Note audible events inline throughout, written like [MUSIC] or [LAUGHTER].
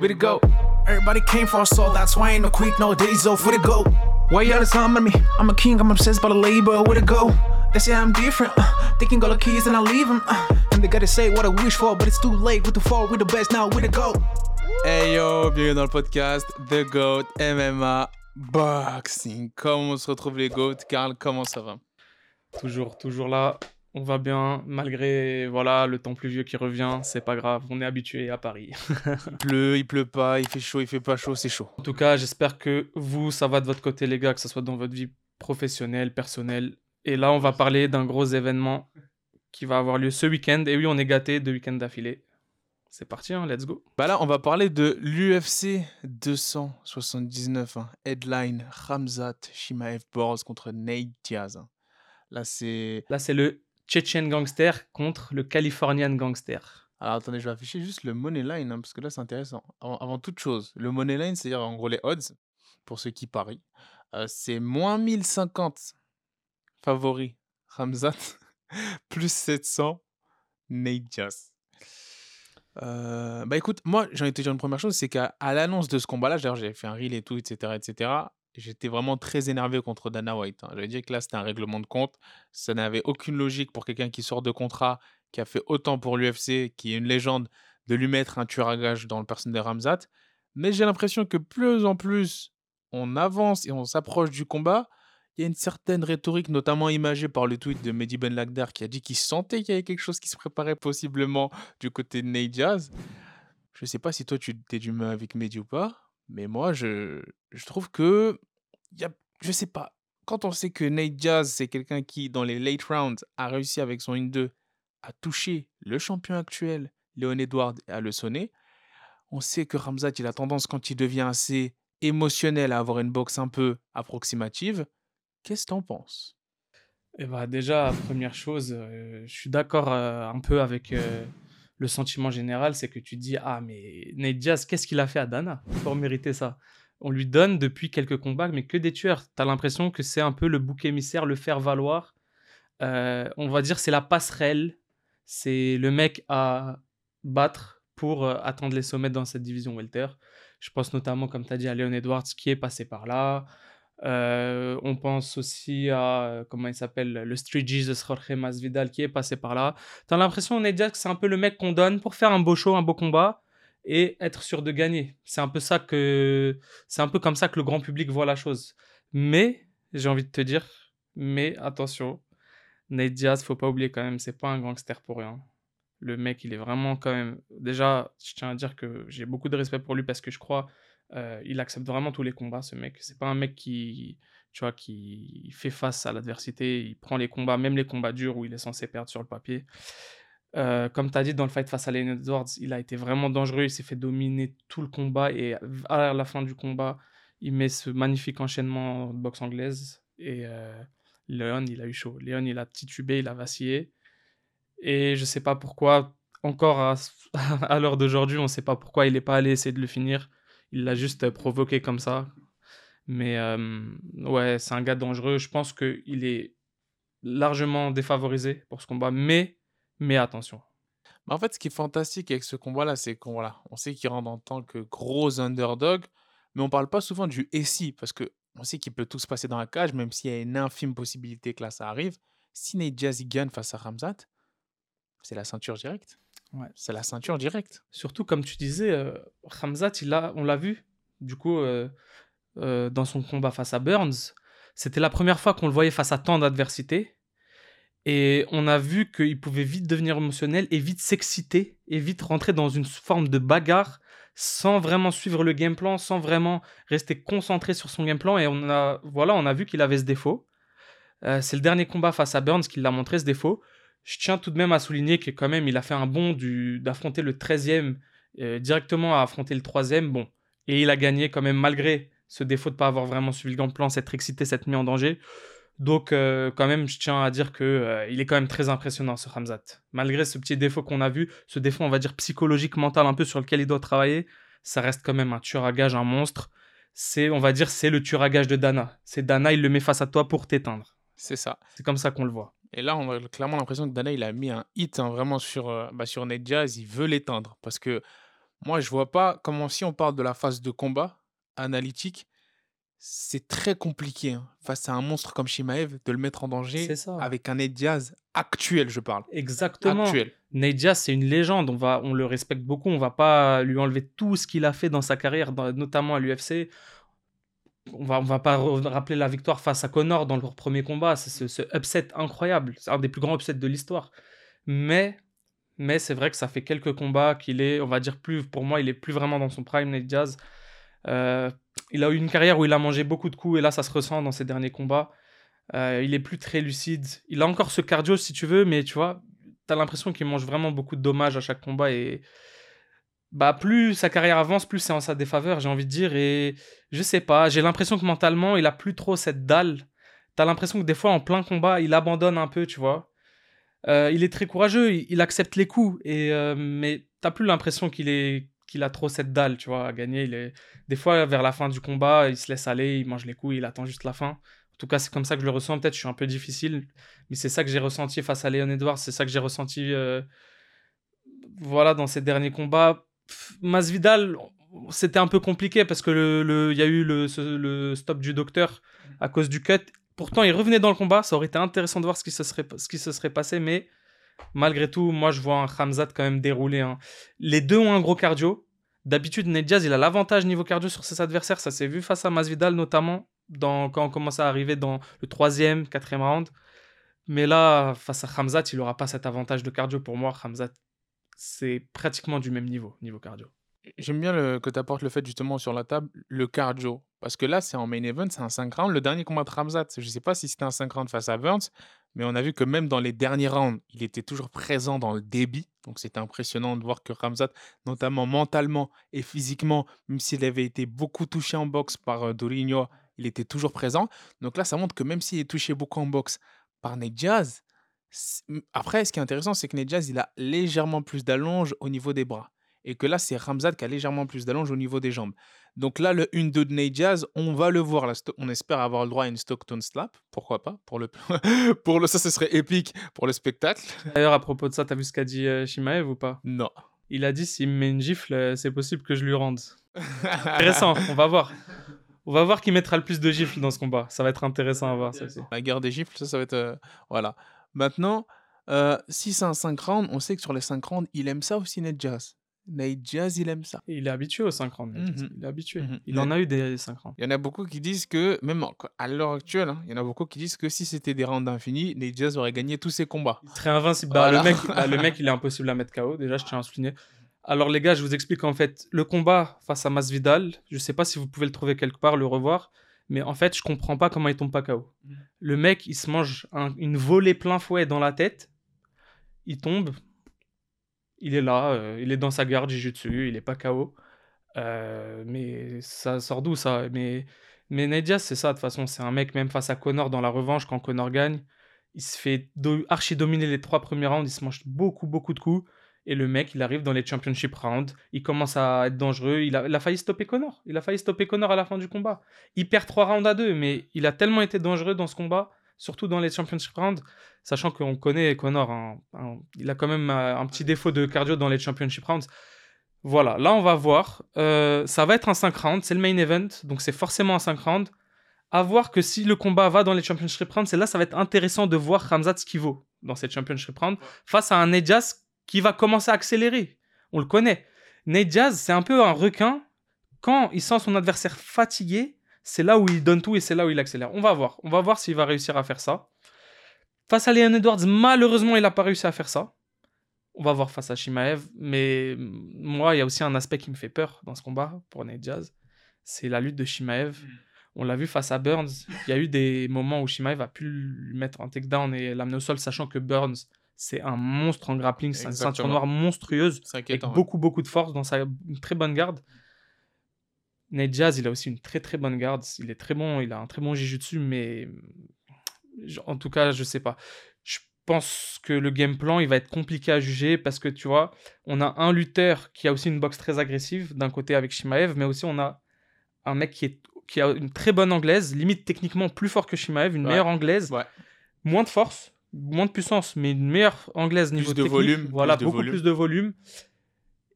We the go. Everybody came for us, so that's why I ain't no quick no days off. for the go. Why y'all time on me? I'm a king, I'm obsessed by the label. Where to go? They say I'm different. Uh, they can go the keys and I leave them. Uh, and they gotta say what I wish for, but it's too late. With the fall, we the best now. Where to go? Hey yo, bienvenue dans le podcast The GOAT MMA Boxing. Comment on se retrouve les GOAT Karl, comment ça va Toujours, toujours là. On va bien, malgré voilà le temps pluvieux qui revient, c'est pas grave, on est habitué à Paris. [LAUGHS] Il pleut, il pleut pas, il fait chaud, il fait pas chaud, c'est chaud. en tout cas, j'espère que vous, ça va de votre côté, les gars, que ce soit dans votre vie professionnelle, personnelle. Et là, on va parler d'un gros événement qui va avoir lieu ce week-end. Et oui, on est gâté deux week-ends d'affilée. C'est parti, hein, let's go. Bah là, on va parler de l'UFC 279, hein. headline Ramzat Shimaev Boros contre Nate Diaz. hein. Là, c'est. Là, c'est le Chechen Gangster contre le Californian Gangster. Alors attendez, je vais afficher juste le money line, hein, parce que là c'est intéressant. Avant, toute chose, le money line, c'est-à-dire en gros les odds, pour ceux qui parient, euh, c'est moins 1050 favoris Ramzat, [LAUGHS] plus 700 Nate Diaz. Euh, bah écoute, moi j'ai envie de te dire une première chose, c'est qu'à l'annonce de ce combat-là, j'avais fait un reel et tout, etc., etc., j'étais vraiment très énervé contre Dana White. hein. J'avais dit que là c'était un règlement de compte, ça n'avait aucune logique pour quelqu'un qui sort de contrat, qui a fait autant pour l'UFC, qui est une légende, de lui mettre un tueur à gage dans le personnage de Ramzat. Mais j'ai l'impression que plus en plus on avance et on s'approche du combat, il y a une certaine rhétorique, notamment imagée par le tweet de Mehdi Ben Lagdar, qui a dit qu'il sentait qu'il y avait quelque chose qui se préparait possiblement du côté de Nate Diaz. Je sais pas si toi tu es d'humeur avec Mehdi ou pas, mais moi je, je trouve que y a, je sais pas. Quand on sait que Nate Diaz c'est quelqu'un qui dans les late rounds a réussi avec son 1-2 à toucher le champion actuel Léon Edward à le sonner, on sait que Ramzat il a tendance quand il devient assez émotionnel à avoir une boxe un peu approximative. Qu'est-ce que t'en penses? Et bah déjà, première chose, euh, je suis d'accord euh, un peu avec euh, le sentiment général, c'est que tu te dis ah mais Nate Diaz, qu'est-ce qu'il a fait à Dana pour mériter ça? On lui donne depuis quelques combats, mais que des tueurs. T'as l'impression que c'est un peu le bouc émissaire, le faire valoir. Euh, on va dire c'est la passerelle, c'est le mec à battre pour euh, atteindre les sommets dans cette division welter. Je pense notamment, comme tu as dit, à Leon Edwards qui est passé par là. Euh, on pense aussi à, euh, comment il s'appelle, le Street Jesus Jorge Masvidal qui est passé par là. T'as l'impression, Nate Diaz, que c'est un peu le mec qu'on donne pour faire un beau show, un beau combat et être sûr de gagner. C'est un peu ça que, c'est un peu comme ça que le grand public voit la chose. Mais, j'ai envie de te dire, mais attention, Nate Diaz, faut pas oublier quand même, c'est pas un gangster pour rien. Le mec, il est vraiment quand même. Déjà, je tiens à dire que j'ai beaucoup de respect pour lui parce que je crois euh, il accepte vraiment tous les combats, ce mec. C'est pas un mec qui, tu vois, qui fait face à l'adversité. Il prend les combats, même les combats durs où il est censé perdre sur le papier. Euh, comme tu as dit, dans le fight face à Leon Edwards, il a été vraiment dangereux. Il s'est fait dominer tout le combat. Et à la fin du combat, il met ce magnifique enchaînement de boxe anglaise. Et euh, Léon, il a eu chaud. Léon, il a titubé, il a vacillé. Et je sais pas pourquoi, encore [LAUGHS] à, l'heure d'aujourd'hui, on sait pas pourquoi il n'est pas allé essayer de le finir. Il l'a juste euh, provoqué comme ça. Mais ouais, c'est un gars dangereux. Je pense qu'il est largement défavorisé pour ce combat. Mais, mais attention. Mais en fait, ce qui est fantastique avec ce combat-là, c'est qu'on voilà, on sait qu'il rentre en tant que gros underdog, mais on parle pas souvent du SI, parce que on sait qu'il peut tout se passer dans la cage, même s'il y a une infime possibilité que là, ça arrive. Si Nate face à Ramzat, c'est la ceinture directe. Ouais. C'est la ceinture directe. Surtout, comme tu disais, euh, Hamzat, il a, on l'a vu, du coup, euh, euh, dans son combat face à Burns. C'était la première fois qu'on le voyait face à tant d'adversité. Et on a vu qu'il pouvait vite devenir émotionnel et vite s'exciter et vite rentrer dans une forme de bagarre sans vraiment suivre le game plan, sans vraiment rester concentré sur son game plan. Et on a, voilà, on a vu qu'il avait ce défaut. Euh, c'est le dernier combat face à Burns qui l'a montré ce défaut. Je tiens tout de même à souligner que quand même il a fait un bond du, d'affronter le 13e euh, directement à affronter le 3e. Bon, et il a gagné quand même malgré ce défaut de ne pas avoir vraiment suivi le game plan, s'être excité, s'être mis en danger. Donc euh, quand même, je tiens à dire que euh, il est quand même très impressionnant ce Hamzat. Malgré ce petit défaut qu'on a vu, ce défaut on va dire psychologique, mental un peu sur lequel il doit travailler, ça reste quand même un tueur à gage, un monstre. C'est, on va dire, c'est le tueur à gage de Dana. C'est Dana, il le met face à toi pour t'éteindre. C'est ça. C'est comme ça qu'on le voit. Et là, on a clairement l'impression que Dana, il a mis un hit hein, vraiment sur, euh, bah, sur Nate Diaz. Il veut l'éteindre. Parce que Moi, je vois pas comment si on parle de la phase de combat analytique, c'est très compliqué hein, face à un monstre comme Shimaev de le mettre en danger avec un Nate Diaz actuel, je parle. Exactement. Actuel. Diaz, c'est une légende. On, va, on le respecte beaucoup. On va pas lui enlever tout ce qu'il a fait dans sa carrière, dans- notamment à l'UFC. On va, on va pas rappeler la victoire face à Connor dans leur premier combat. C'est ce, ce upset incroyable. C'est un des plus grands upsets de l'histoire. Mais, mais c'est vrai que ça fait quelques combats qu'il est, on va dire plus, pour moi, il est plus vraiment dans son prime, Nate Diaz. Euh, il a eu une carrière où il a mangé beaucoup de coups et là, ça se ressent dans ses derniers combats. Euh, il est plus très lucide. Il a encore ce cardio si tu veux, mais tu vois, t'as l'impression qu'il mange vraiment beaucoup de dommages à chaque combat et bah plus sa carrière avance, plus c'est en sa défaveur, j'ai envie de dire. Et je sais pas, j'ai l'impression que mentalement, il a plus trop cette dalle. T'as l'impression que des fois, en plein combat, il abandonne un peu, tu vois. Euh, il est très courageux, il, accepte les coups, et, euh, mais t'as plus l'impression qu'il est qu'il a trop cette dalle, tu vois, à gagner. Il est... Des fois, vers la fin du combat, il se laisse aller, il mange les coups, il attend juste la fin. En tout cas, c'est comme ça que je le ressens. Peut-être je suis un peu difficile, mais c'est ça que j'ai ressenti face à Leon Edwards. C'est ça que j'ai ressenti euh, voilà, dans ces derniers combats. Masvidal, c'était un peu compliqué parce que le, le- y a eu le, stop du docteur à cause du cut. Pourtant, il revenait dans le combat. Ça aurait été intéressant de voir ce qui se serait, ce qui se serait passé, mais malgré tout, moi, je vois un Khamzat quand même dérouler. hein. Les deux ont un gros cardio. D'habitude, Nate Diaz, il a l'avantage niveau cardio sur ses adversaires. Ça s'est vu face à Masvidal, notamment quand on commence à arriver dans le troisième, quatrième round. Mais là, face à Khamzat, il n'aura pas cet avantage de cardio. Pour moi, Khamzat, c'est pratiquement du même niveau, niveau cardio. J'aime bien le- que tu apportes le fait justement sur la table, le cardio. Parce que là, c'est en main event, c'est un 5 rounds. Le dernier combat de Ramzat, je ne sais pas si c'était un 5 rounds face à Burns, mais on a vu que même dans les derniers rounds, il était toujours présent dans le débit. Donc c'était impressionnant de voir que Ramzat, notamment mentalement et physiquement, même s'il avait été beaucoup touché en boxe par euh, Dourinho, il était toujours présent. Donc là, ça montre que même s'il est touché beaucoup en boxe par Nate Diaz, après, ce qui est intéressant, c'est que Nate Diaz, il a légèrement plus d'allonge au niveau des bras et que là, c'est Ramzat qui a légèrement plus d'allonge au niveau des jambes. Donc là, le 1-2 de Nate Diaz, on va le voir. Là, on espère avoir le droit à une Stockton slap. Pourquoi pas pour le, [LAUGHS] pour le, Ça, ce serait épique pour le spectacle. D'ailleurs, à propos de ça, t'as vu ce qu'a dit euh, Shimaev ou pas? Non. Il a dit s'il me met une gifle, euh, c'est possible que je lui rende. [LAUGHS] Intéressant, on va voir. On va voir qui mettra le plus de gifles dans ce combat. Ça va être intéressant à voir, ça aussi. La guerre des gifles, ça, ça va être. euh, voilà. Maintenant, euh, si c'est un 5 rounds, on sait que sur les 5 rounds, il aime ça aussi, Nate Diaz. Nate Diaz, il aime ça. Il est habitué aux 5 rounds. Mhm. Il est habitué. Mhm. Il en a eu des 5 rounds. Il y en a beaucoup qui disent que, même à l'heure actuelle, hein, il y en a beaucoup qui disent que si c'était des rounds infinis, Nate Diaz aurait gagné tous ses combats. Il serait invincible. Bah, le, mec, bah, le [LAUGHS] mec, il est impossible à mettre KO. Déjà, je tiens à souligner. Alors, les gars, je vous explique en fait le combat face à Masvidal. Je sais pas si vous pouvez le trouver quelque part, le revoir. Mais en fait, je comprends pas comment il tombe pas KO. Mhm. Le mec, il se mange un- une volée plein fouet dans la tête. Il tombe. Il est là. euh, il est dans sa garde, dessus. Il est pas KO. Euh, mais ça sort d'où ça? Mais, mais c'est ça de toute façon. C'est un mec, même face à Connor dans la revanche, quand Connor gagne, il se fait archi dominer les trois premiers rounds. Il se mange beaucoup, beaucoup de coups. Et le mec, il arrive dans les championship rounds. Il commence à être dangereux. Il a, il a failli stopper Connor. Il a failli stopper Connor à la fin du combat. Il perd trois rounds à deux, mais il a tellement été dangereux dans ce combat, surtout dans les championship rounds, sachant qu'on connaît Connor. hein, hein, il a quand même euh, un petit défaut de cardio dans les championship rounds. Voilà, là on va voir. Euh, ça va être un 5 rounds, c'est le main event, donc c'est forcément un 5 rounds. À voir que si le combat va dans les championship rounds, c'est là ça va être intéressant de voir Ramzat ce qu'il vaut dans cette championship round face à un Diaz qui va commencer à accélérer. On le connaît. Nate Diaz, c'est un peu un requin. Quand il sent son adversaire fatigué, c'est là où il donne tout et c'est là où il accélère. On va voir. On va voir s'il va réussir à faire ça. Face à Leon Edwards, malheureusement, il n'a pas réussi à faire ça. On va voir face à Shimaev. Mais moi, il y a aussi un aspect qui me fait peur dans ce combat pour Nate Diaz. C'est la lutte de Shimaev. On l'a vu face à Burns. Il y a eu des moments où Shimaev a pu lui mettre un takedown et l'amener au sol, sachant que Burns, c'est un monstre en grappling. C'est une ceinture noire monstrueuse avec ouais. beaucoup, beaucoup de force dans sa une très bonne garde. Nate Diaz, il a aussi une très très bonne garde. Il est très bon, il a un très bon dessus, mais en tout cas, je sais pas. Je pense que le game plan, il va être compliqué à juger parce que tu vois, on a un lutteur qui a aussi une boxe très agressive d'un côté avec Shimaev, mais aussi on a un mec qui, est, qui a une très bonne anglaise, limite techniquement plus fort que Shimaev, une Ouais. meilleure anglaise, Ouais. moins de force, moins de puissance, mais une meilleure anglaise niveau de technique. volume, Voilà, plus de beaucoup volume. plus de volume.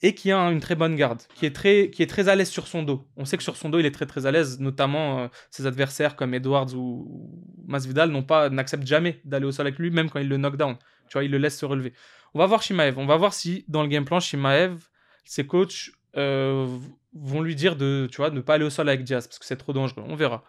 et qui a une très bonne garde, qui est très, qui est très à l'aise sur son dos. On sait que sur son dos, il est très très à l'aise, notamment euh, ses adversaires comme Edwards ou Masvidal n'ont pas n'acceptent jamais d'aller au sol avec lui, même quand il le knock down. Tu vois, il le laisse se relever. On va voir Shimaev. On va voir si dans le game plan, Shimaev, ses coachs euh, vont lui dire de, tu vois, de ne pas aller au sol avec Diaz parce que c'est trop dangereux. On verra.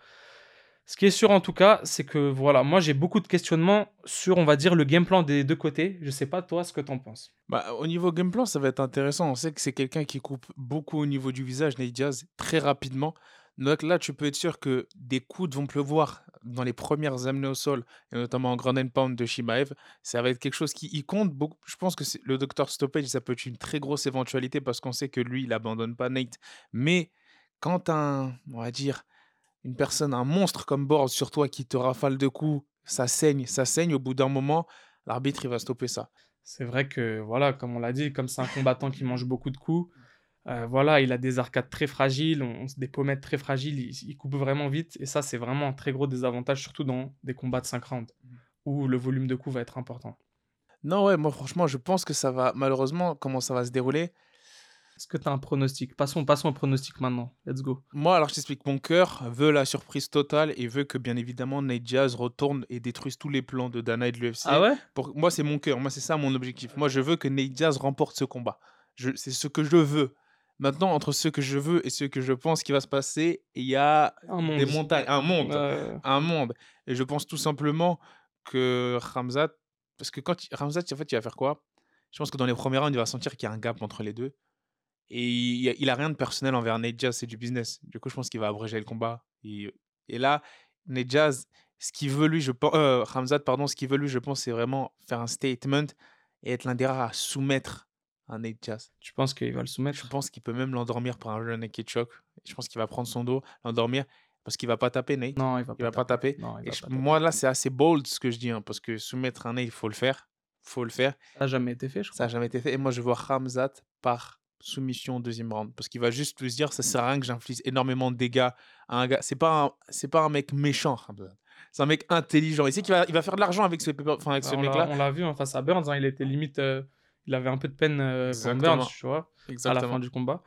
Ce qui est sûr en tout cas, c'est que voilà, moi j'ai beaucoup de questionnements sur, on va dire, le game plan des deux côtés. Je sais pas toi ce que tu en penses. Bah, au niveau game plan, ça va être intéressant. On sait que c'est quelqu'un qui coupe beaucoup au niveau du visage, Nate Diaz, très rapidement. Donc là, tu peux être sûr que des coups vont pleuvoir dans les premières amenées au sol, et notamment en ground and pound de Shimaev. Ça va être quelque chose qui y compte beaucoup. Je pense que le docteur stoppage, ça peut être une très grosse éventualité parce qu'on sait que lui, il abandonne pas Nate. Mais quand un, on va dire, une personne, un monstre comme Board sur toi qui te rafale de coups, ça saigne, ça saigne, au bout d'un moment, l'arbitre, il va stopper ça. C'est vrai que, voilà, comme on l'a dit, comme c'est un combattant qui mange beaucoup de coups, euh, voilà, il a des arcades très fragiles, on, des pommettes très fragiles, il, coupe vraiment vite, et ça, c'est vraiment un très gros désavantage, surtout dans des combats de 5 rounds, mmh. où le volume de coups va être important. Non, ouais, moi, franchement, je pense que ça va, malheureusement, comment ça va se dérouler, est-ce que tu as un pronostic? Passons, passons au pronostic maintenant. Let's go. Moi, alors je t'explique. Mon cœur veut la surprise totale et veut que, bien évidemment, Nate Diaz retourne et détruise tous les plans de Dana et de l'UFC. Ah ouais? Pour... Moi, c'est mon cœur. Moi, c'est ça mon objectif. Moi, je veux que Nate Diaz remporte ce combat. Je... C'est ce que je veux. Maintenant, entre ce que je veux et ce que je pense qui va se passer, il y a des montagnes, un monde, un monde. Et je pense tout simplement que Ramzat, parce que quand Ramzat, en fait, il va faire quoi? Je pense que dans les premiers rounds, il va sentir qu'il y a un gap entre les deux. Et il, a, rien de personnel envers Nate Jazz, c'est du business. Du coup, je pense qu'il va abréger le combat. Et, et là, Nate Jazz, ce qu'il veut lui, je pense, euh, pardon, ce qu'il veut lui, je pense, c'est vraiment faire un statement et être l'un des rares à soumettre un Nate Jazz. Tu penses qu'il va le soumettre? Je pense qu'il peut même l'endormir par un jeune naked choke. Je pense qu'il va prendre son dos, l'endormir. Parce qu'il va pas taper, Nate. Non, il va pas, va pas taper. moi, là, c'est assez bold ce que je dis. Hein, parce que soumettre un Nate, il faut le faire. faut le faire. Ça n'a jamais été fait, je crois. Ça n'a jamais été fait. Et moi, je vois Ramzat par soumission au deuxième round. Parce qu'il va juste se dire ça sert à rien que j'inflige énormément de dégâts à un gars. C'est pas c'est pas un mec méchant [LAUGHS] c'est un mec intelligent. Il sait qu'il va, il va faire de l'argent avec ce, enfin, avec ce mec là on l'a vu en face à Burns hein, il était limite euh, il avait un peu de peine euh, pour Burns tu vois à la fin du combat.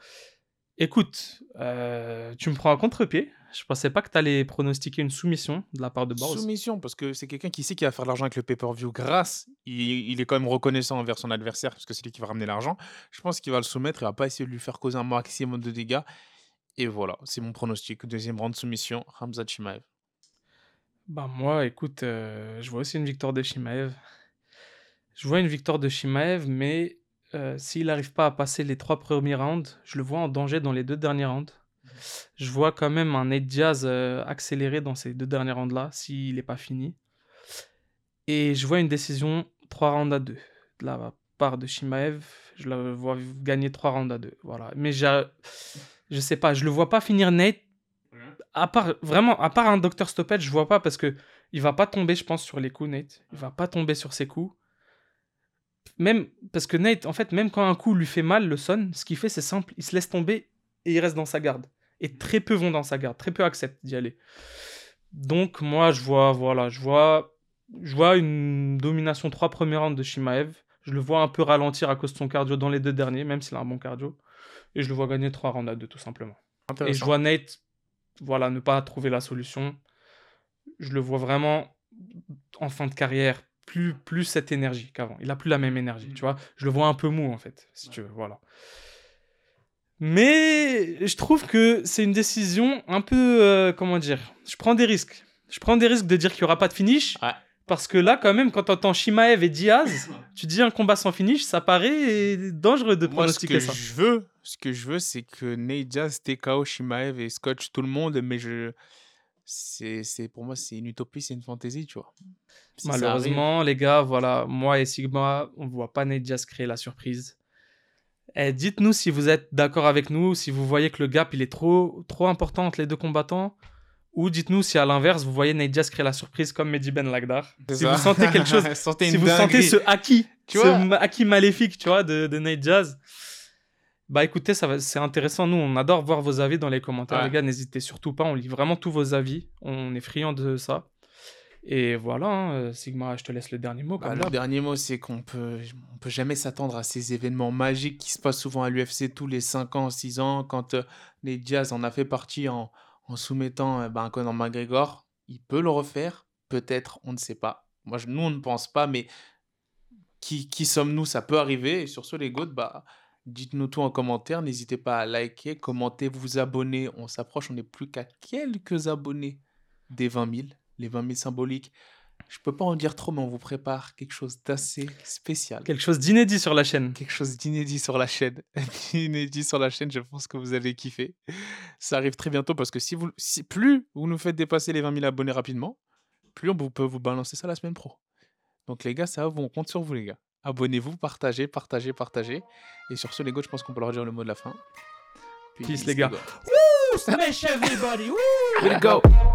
Écoute euh, tu me prends à contre-pied je pensais pas que tu allais pronostiquer une soumission de la part de Boris. Soumission, parce que c'est quelqu'un qui sait qu'il va faire de l'argent avec le pay-per-view grâce. Il, est quand même reconnaissant envers son adversaire, parce que c'est lui qui va ramener l'argent. Je pense qu'il va le soumettre, il va pas essayer de lui faire causer un maximum de dégâts. Et voilà, c'est mon pronostic. Deuxième round de soumission, Hamza Chimaev. Bah moi, écoute, euh, je vois aussi une victoire de Chimaev. Je vois une victoire de Chimaev, mais euh, s'il n'arrive pas à passer les trois premiers rounds, je le vois en danger dans les deux derniers rounds je vois quand même un Nate Diaz euh, accéléré dans ces deux dernières rounds-là, s'il n'est pas fini. Et je vois une décision 3 rounds à 2 de la part de Shimaev. Je le vois gagner 3 rounds à 2. Voilà. Mais je sais pas, je le vois pas finir Nate. À part, vraiment, à part un Dr Stoppage, je vois pas parce que il va pas tomber, je pense, sur les coups, Nate. Il va pas tomber sur ses coups. Même parce que Nate, en fait, même quand un coup lui fait mal, le son, ce qu'il fait, c'est simple. Il se laisse tomber et il reste dans sa garde et très peu vont dans sa garde, très peu acceptent d'y aller. Donc moi je vois voilà, je vois je vois une domination 3 premiers rounds de Shimaev. Je le vois un peu ralentir à cause de son cardio dans les deux derniers, même s'il a un bon cardio. Et je le vois gagner 3 rounds à 2 tout simplement. Et je vois Nate voilà, ne pas trouver la solution. Je le vois vraiment en fin de carrière, plus, plus cette énergie qu'avant. Il a plus la même énergie, tu vois. Je le vois un peu mou en fait, si tu veux, voilà. Mais je trouve que c'est une décision un peu. Euh, comment dire Je prends des risques. Je prends des risques de dire qu'il n'y aura pas de finish. Parce que là, quand même, quand tu entends Shimaev et Diaz, [LAUGHS] tu dis un combat sans finish, ça paraît dangereux de pronostiquer ça. Je veux, ce que je veux, c'est que Nate Diaz, TKO, Shimaev et scotch tout le monde, mais je. C'est, pour moi, c'est une utopie, c'est une fantaisie, tu vois. Malheureusement, les gars, voilà, moi et Sigma, on ne voit pas Nate Diaz créer la surprise. Eh, dites-nous si vous êtes d'accord avec nous, si vous voyez que le gap il est trop, trop important entre les deux combattants. Ou dites-nous si à l'inverse, vous voyez Nate Diaz créer la surprise comme Mehdi Ben Lagdar. Si vous sentez quelque chose, si [LAUGHS] vous sentez ce haki, tu ce haki maléfique, tu vois, de, de Nate Diaz. Bah écoutez, ça c'est intéressant. Nous, on adore voir vos avis dans les commentaires. Les gars, n'hésitez surtout pas. On lit vraiment tous vos avis. On est friands de ça. Et voilà, hein, euh, Sigma, je te laisse le dernier mot. Bah, le dernier mot, c'est qu'on peut, on peut jamais s'attendre à ces événements magiques qui se passent souvent à l'UFC tous les 5 ans, 6 ans. Quand euh, les Diaz en a fait partie en, en soumettant euh, ben, Conor McGregor, il peut le refaire. Peut-être, on ne sait pas. Moi, je- nous, on ne pense pas, mais qui, qui sommes-nous? Ça peut arriver. Et sur ce, les GOAT, bah, dites-nous tout en commentaire. N'hésitez pas à liker, commenter, vous abonner. On s'approche, on n'est plus qu'à quelques abonnés des 20 000, les 20 000 symboliques. Je peux pas en dire trop, mais on vous prépare quelque chose d'assez spécial. Quelque chose d'inédit sur la chaîne. Quelque chose d'inédit sur la chaîne. [LAUGHS] Inédit sur la chaîne, je pense que vous allez kiffer. Ça arrive très bientôt parce que si vous, si, plus vous nous faites dépasser les 20 000 abonnés rapidement, plus on vous- peut vous balancer ça la semaine pro. Donc les gars, ça va, on compte sur vous les gars. Abonnez-vous, partagez, partagez, partagez. Et sur ce, les gars, je pense qu'on peut leur dire le mot de la fin. Peace, les gars. gars. Smash everybody! Way to go!